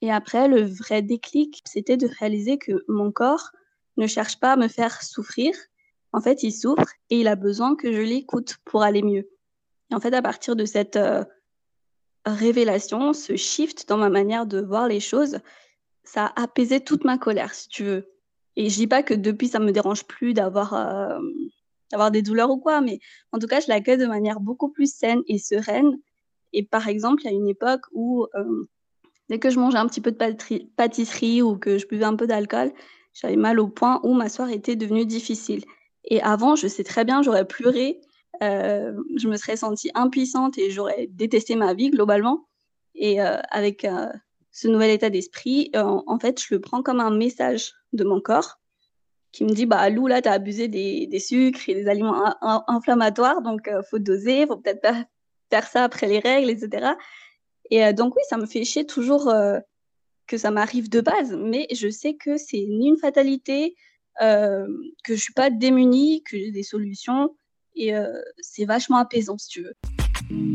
Et après, le vrai déclic, c'était de réaliser que mon corps ne cherche pas à me faire souffrir. En fait, il souffre et il a besoin que je l'écoute pour aller mieux. Et en fait, à partir de cette euh, révélation, ce shift dans ma manière de voir les choses, ça a apaisé toute ma colère, si tu veux. Et je dis pas que depuis, ça me dérange plus d'avoir euh, d'avoir des douleurs ou quoi, mais en tout cas, je l'accueille de manière beaucoup plus saine et sereine. Et par exemple, il y a une époque où euh, dès que je mangeais un petit peu de pâtisserie ou que je buvais un peu d'alcool, j'avais mal au point où ma soirée était devenue difficile. Et avant, je sais très bien, j'aurais pleuré, euh, je me serais sentie impuissante et j'aurais détesté ma vie globalement. Et euh, avec ce nouvel état d'esprit, en fait, je le prends comme un message de mon corps qui me dit bah Lou là as abusé des, des, sucres et des aliments inflammatoires donc faut doser faut peut-être pas faire ça après les règles etc et donc oui ça me fait chier toujours que ça m'arrive de base, mais je sais que c'est ni une fatalité, euh, que je suis pas démunie, que j'ai des solutions, et euh, c'est vachement apaisant si tu veux.